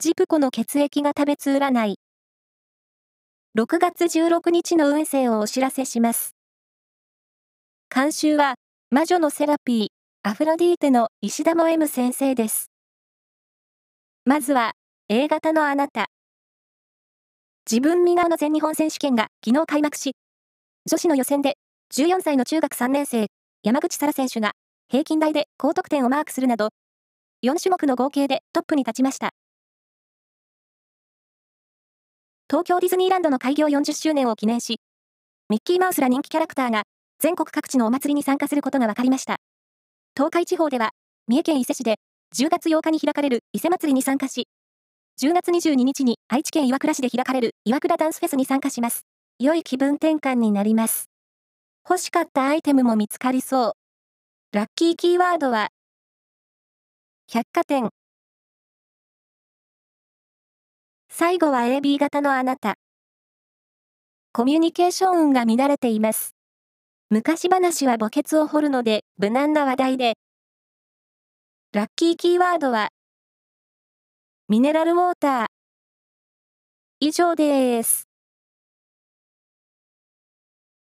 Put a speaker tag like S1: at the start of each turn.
S1: ジプコの血液が食べつ占い。6月16日の運勢をお知らせします。監修は、魔女のセラピー、アフロディーテの石田も M 先生です。まずは、A 型のあなた。自分ミガの全日本選手権が昨日開幕し、女子の予選で14歳の中学3年生、山口沙羅選手が平均台で高得点をマークするなど、4種目の合計でトップに立ちました。東京ディズニーランドの開業40周年を記念し、ミッキーマウスら人気キャラクターが全国各地のお祭りに参加することが分かりました。東海地方では、三重県伊勢市で10月8日に開かれる伊勢祭りに参加し、10月22日に愛知県岩倉市で開かれる岩倉ダンスフェスに参加します。良い気分転換になります。欲しかったアイテムも見つかりそう。ラッキーキーワードは、百貨店。最後は AB 型のあなた。コミュニケーション運が乱れています。昔話は墓穴を掘るので無難な話題で。ラッキーキーワードは、ミネラルウォーター。以上です。